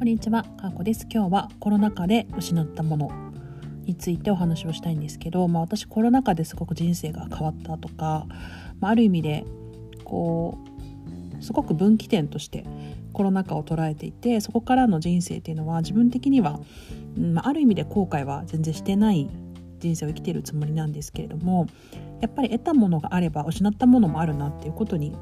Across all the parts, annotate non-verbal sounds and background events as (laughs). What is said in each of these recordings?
こんにちは、かーこです。今日はコロナ禍で失ったものについてお話をしたいんですけど、まあ、私コロナ禍ですごく人生が変わったとか、まあ、ある意味でこうすごく分岐点としてコロナ禍を捉えていてそこからの人生っていうのは自分的には、まあ、ある意味で後悔は全然してない人生を生きてるつもりなんですけれどもやっぱり得たものがあれば失ったものもあるなっていうことに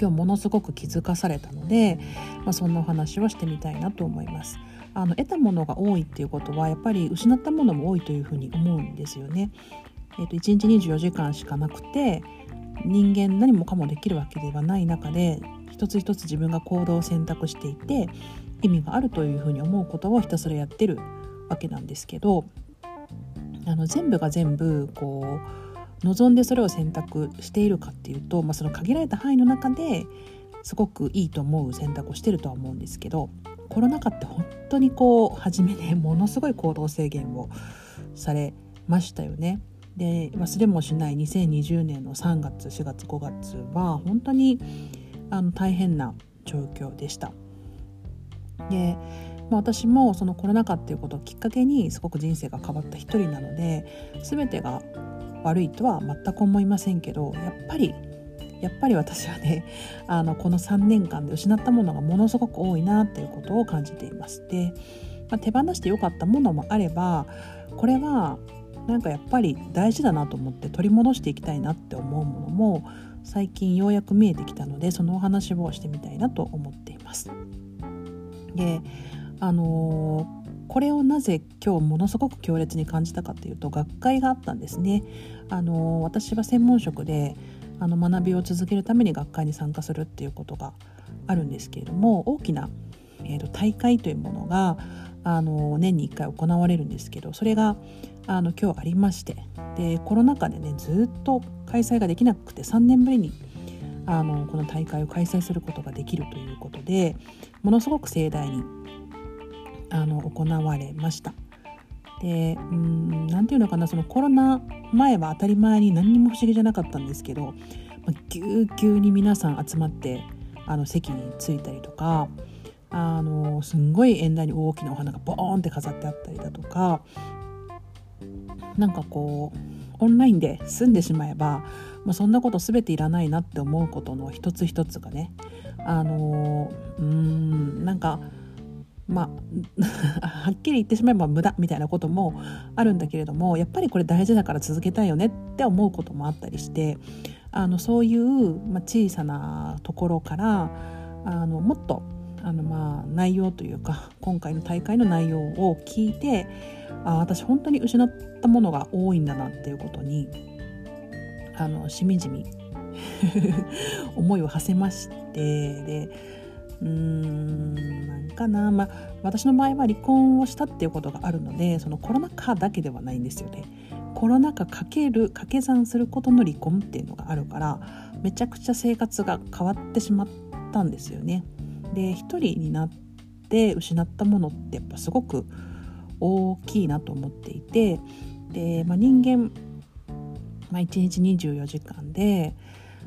今日ものすごく気づかされたので、まあ、そんなお話をしてみたいなと思います。あの得たものが多いっていうことはやっぱり失ったものも多いというふうに思うんですよね。えーと、1日24時間しかなくて人間何もかもできるわけではない中で一つ一つ自分が行動を選択していて意味があるというふうに思うことをひたすらやってるわけなんですけどあの全部が全部こう望んでそれを選択しているかっていうと、まあ、その限られた範囲の中ですごくいいと思う選択をしてるとは思うんですけどコロナ禍って本当にこう初めね (laughs) ものすごい行動制限をされましたよね。で忘れもしない2020年の3月4月5月は本当にあの大変な状況でした。で、まあ、私もそのコロナ禍っていうことをきっかけにすごく人生が変わった一人なので全てが悪いとは全く思いませんけどやっぱりやっぱり私はね (laughs) あのこの3年間で失ったものがものすごく多いなっていうことを感じています。で、まあ、手放してよかったものもあればこれはなんかやっぱり大事だなと思って取り戻していきたいなって思うものも最近ようやく見えてきたのでそのお話をしてみたいなと思っています。であのこれをなぜ今日ものすごく強烈に感じたかというと学会があったんですね。あの私は専門職であの学びを続けるために学会に参加するっていうことがあるんですけれども大きな、えーと、大会というものがあの年に1回行われるんですけどそれがあの今日ありましてでコロナ禍でねずっと開催ができなくて3年ぶりにあのこの大会を開催することができるということでものすごく盛大にあの行われました。でうん何て言うのかなそのコロナ前は当たり前に何にも不思議じゃなかったんですけど、ま、ぎゅうぎゅうに皆さん集まってあの席に着いたりとかあのすんごい縁台に大きなお花がボーンって飾ってあったりだとかなんかこうオンラインで済んでしまえば、まあ、そんなこと全ていらないなって思うことの一つ一つがねあのうんなんかまあ (laughs) はっきり言ってしまえば無駄みたいなこともあるんだけれどもやっぱりこれ大事だから続けたいよねって思うこともあったりしてあのそういう、まあ、小さなところからあのもっとあのまあ内容というか今回の大会の内容を聞いてあ私本当に失ったものが多いんだなっていうことにあのしみじみ (laughs) 思いを馳せましてでうーんかなまあ私の場合は離婚をしたっていうことがあるのでそのコロナ禍だけではないんですよね。コロナ禍かける掛け算することの離婚っていうのがあるからめちゃくちゃ生活が変わってしまったんですよね。で一人になって失ったものってやっぱすごく大きいなと思っていてで、まあ、人間、まあ、1日24時間で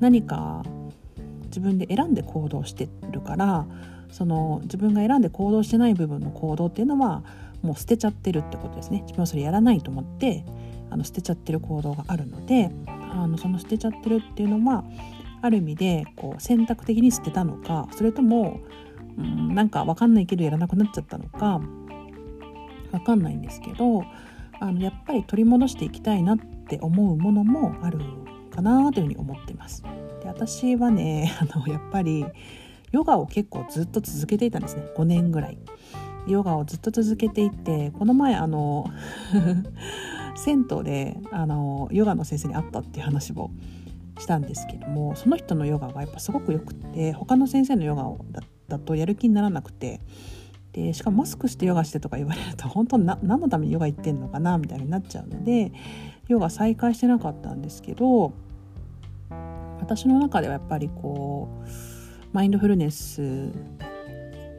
何か自分で選んで行動してるからその自分が選んで行動してない部分の行動っていうのはもう捨てちゃってるってことですね自分はそれやらないと思ってあの捨てちゃってる行動があるのであのその捨てちゃってるっていうのはある意味でこう選択的に捨てたのかそれとも、うん、なんか分かんないけどやらなくなっちゃったのか分かんないんですけどあのやっぱり取り戻していきたいなって思うものもあるかなというふうに思ってます。で私はねあのやっぱりヨガを結構ずっと続けていたんですね5年ぐらい。ヨガをずっと続けていてこの前あの (laughs) 銭湯であのヨガの先生に会ったっていう話をしたんですけどもその人のヨガがやっぱすごくよくって他の先生のヨガをだとやる気にならなくてでしかもマスクしてヨガしてとか言われると (laughs) 本当に何のためにヨガ行ってんのかなみたいになっちゃうのでヨガ再開してなかったんですけど私の中ではやっぱりこうマインドフルネス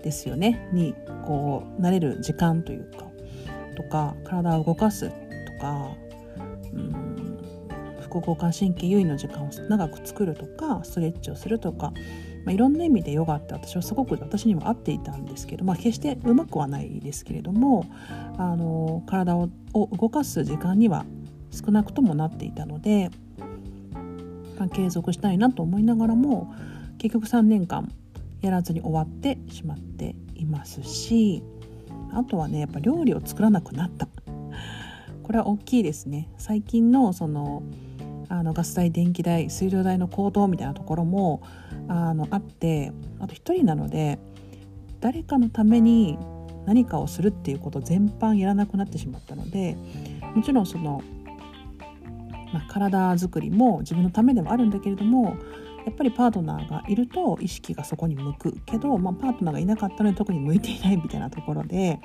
ですよね。にこう慣れる時間というかとか体を動かすとかうん副交感神経優位の時間を長く作るとかストレッチをするとかまあ、いろんな意味でヨガって私はすごく私にも合っていたんですけど、まあ、決してうまくはないですけれどもあの体を動かす時間には少なくともなっていたので、まあ、継続したいなと思いながらも結局3年間やらずに終わってしまっていますしあとはねやっぱ料理を作らなくなった。これは大きいですね。最近のそのあのガス代電気代水道代の高騰みたいなところもあのあってあと一人なので誰かのために何かをするっていうこと全般やらなくなってしまったのでもちろんその、まあ、体づくりも自分のためでもあるんだけれどもやっぱりパートナーがいると意識がそこに向くけど、まあ、パートナーがいなかったので特に向いていないみたいなところで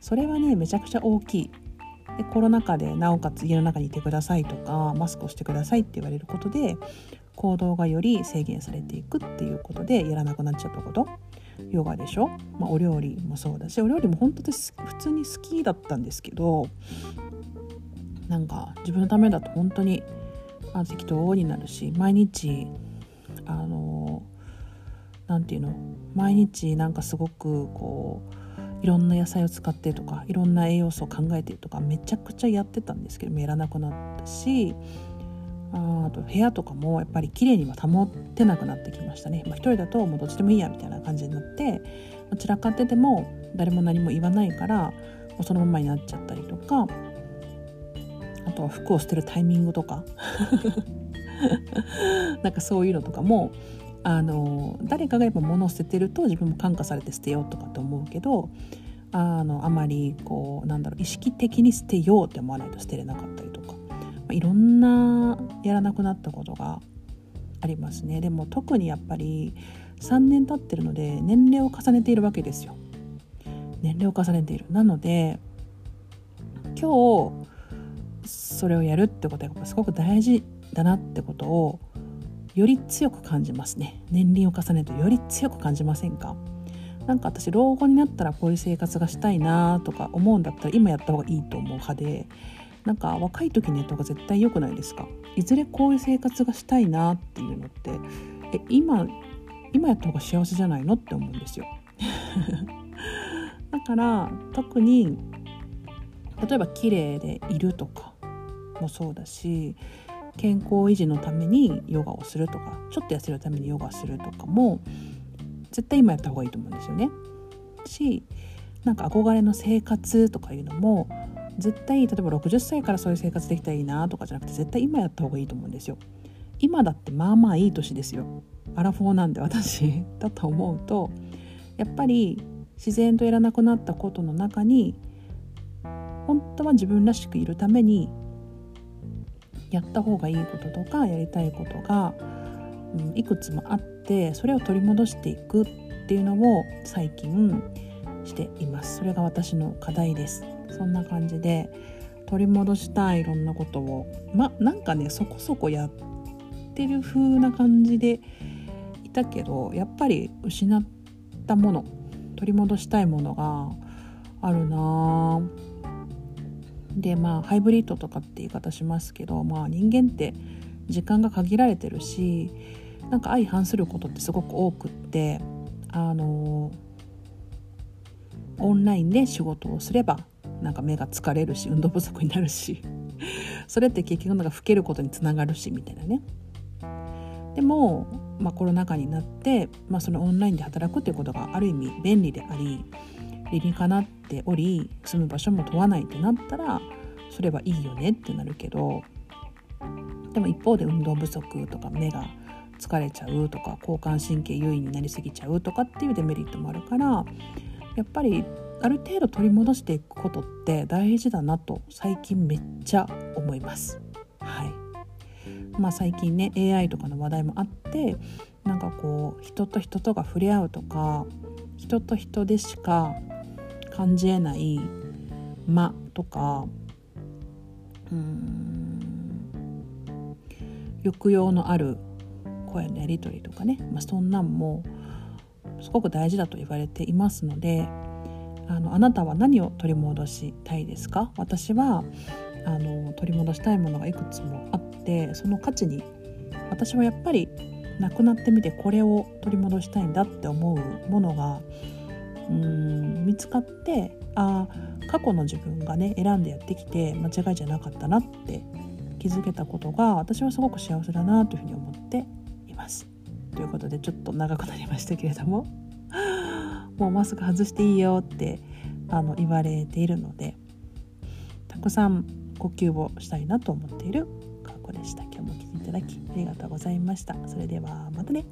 それはねめちゃくちゃ大きい。でコロナ禍でなおかつ家の中にいてくださいとかマスクをしてくださいって言われることで行動がより制限されていくっていうことでやらなくなっちゃったことヨガでしょ、まあ、お料理もそうだしお料理も本当です普通に好きだったんですけどなんか自分のためだと本当にあ適当になるし毎日あの何て言うの？毎日なんかすごくこういろんな野菜を使ってとかいろんな栄養素を考えてとかめちゃくちゃやってたんですけどもやらなくなったしあと部屋とかもやっぱり綺麗には保ってなくなってきましたね、まあ、人だともうどっちでもいいやみたいな感じになって散らかってても誰も何も言わないからもうそのままになっちゃったりとかあとは服を捨てるタイミングとか。(laughs) なんかそういうのとかもあの誰かがやっぱ物を捨ててると自分も感化されて捨てようとかって思うけどあのあまりこうなんだろう意識的に捨てようって思わないと捨てれなかったりとか、まあ、いろんなやらなくなったことがありますね。でも特にやっぱり3年経ってるので年齢を重ねているわけですよ。年齢を重ねている。なので今日それをやるってことはやっぱすごく大事だなってことをより強く感じますね。年輪を重ねるとより強く感じませんか？なんか私老後になったらこういう生活がしたいなとか思うんだったら今やった方がいいと思う派でなんか若い時にやった方が絶対良くないですか？いずれこういう生活がしたいなっていうのってえ今今やった方が幸せじゃないのって思うんですよ。(laughs) だから特に例えば綺麗でいるとかもそうだし健康維持のためにヨガをするとかちょっと痩せるためにヨガするとかも絶対今やった方がいいと思うんですよね。しなんか憧れの生活とかいうのも絶対例えば60歳からそういう生活できたらいいなとかじゃなくて絶対今やった方がいいと思うんですよ。今だってまあまあいい年ですよ。アラフォーなんで私 (laughs) だと思うとやっぱり自然とやらなくなったことの中に本当は自分らしくいるためにやった方がいいこととかやりたいことが、うん、いくつもあってそれを取り戻していくっていうのを最近しています。それが私の課題です。そんな感じで取り戻したいいろんなことをまなんかねそこそこやってる風な感じでいたけどやっぱり失ったもの取り戻したいものがあるなぁ。でまあハイブリッドとかって言い方しますけど、まあ、人間って時間が限られてるしなんか相反することってすごく多くってあのオンラインで仕事をすればなんか目が疲れるし運動不足になるし (laughs) それって結局なんか老けることにつながるしみたいなね。でも、まあ、コロナ禍になって、まあ、そのオンラインで働くっていうことがある意味便利であり理にかなっており住む場所も問わないってなったらそれはいいよねってなるけどでも一方で運動不足とか目が疲れちゃうとか交感神経優位になりすぎちゃうとかっていうデメリットもあるからやっぱりある程度取り戻していくことって大事だなと最近めっちゃ思います。はいまあ、最近ね AI とかの話題もあってなんかこう人と人とが触れ合うとか人と人でしか感じえない間とかうん抑揚のある声のやり取りとかね、まあ、そんなんもすごく大事だと言われていますのであのあなたは何を取り戻したいですか？私はあの取り戻したいものがいくつもあってその価値に私はやっぱり亡くなってみてこれを取り戻したいんだって思うものがうん見つかってあ過去の自分がね選んでやってきて間違いじゃなかったなって気づけたことが私はすごく幸せだなというふうに思っています。ということでちょっと長くなりましたけれども (laughs) もうマスク外していいよってあの言われているのでたくさん呼吸をしたいなと思っている過去でした。今日も聞いていただきありがとうございました。それではまたね。